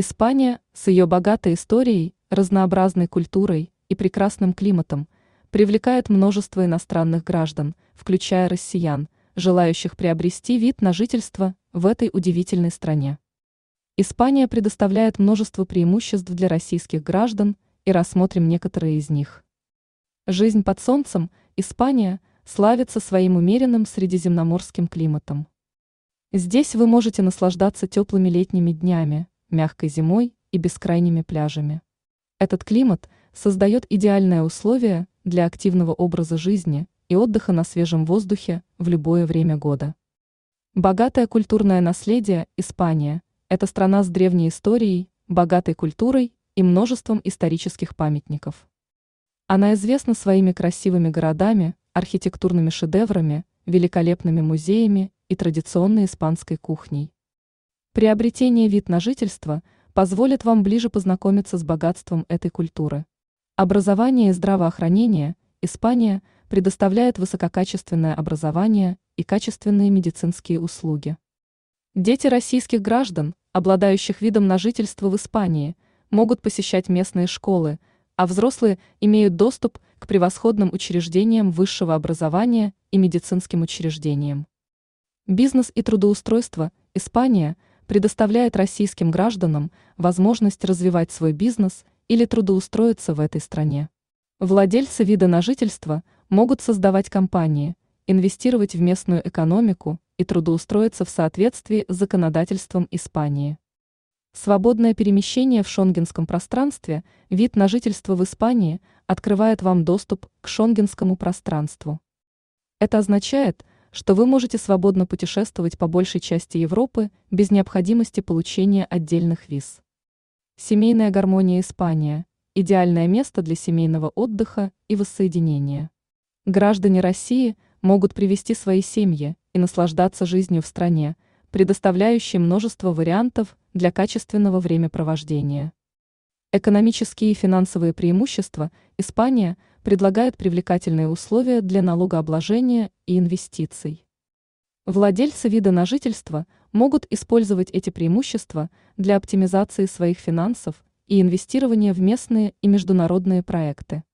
Испания с ее богатой историей, разнообразной культурой и прекрасным климатом привлекает множество иностранных граждан, включая россиян, желающих приобрести вид на жительство в этой удивительной стране. Испания предоставляет множество преимуществ для российских граждан, и рассмотрим некоторые из них. Жизнь под солнцем, Испания славится своим умеренным средиземноморским климатом. Здесь вы можете наслаждаться теплыми летними днями, мягкой зимой и бескрайними пляжами. Этот климат создает идеальные условия для активного образа жизни и отдыха на свежем воздухе в любое время года. Богатое культурное наследие Испания – это страна с древней историей, богатой культурой и множеством исторических памятников. Она известна своими красивыми городами, архитектурными шедеврами, великолепными музеями и традиционной испанской кухней. Приобретение вид на жительство позволит вам ближе познакомиться с богатством этой культуры. Образование и здравоохранение Испания предоставляет высококачественное образование и качественные медицинские услуги. Дети российских граждан, обладающих видом на жительство в Испании, могут посещать местные школы, а взрослые имеют доступ к превосходным учреждениям высшего образования и медицинским учреждениям. Бизнес и трудоустройство Испания – предоставляет российским гражданам возможность развивать свой бизнес или трудоустроиться в этой стране. Владельцы вида на жительство могут создавать компании, инвестировать в местную экономику и трудоустроиться в соответствии с законодательством Испании. Свободное перемещение в шонгенском пространстве, вид на жительство в Испании открывает вам доступ к шонгенскому пространству. Это означает, что вы можете свободно путешествовать по большей части Европы без необходимости получения отдельных виз. Семейная гармония Испания – идеальное место для семейного отдыха и воссоединения. Граждане России могут привести свои семьи и наслаждаться жизнью в стране, предоставляющей множество вариантов для качественного времяпровождения. Экономические и финансовые преимущества Испания – предлагает привлекательные условия для налогообложения и инвестиций. Владельцы вида на жительство могут использовать эти преимущества для оптимизации своих финансов и инвестирования в местные и международные проекты.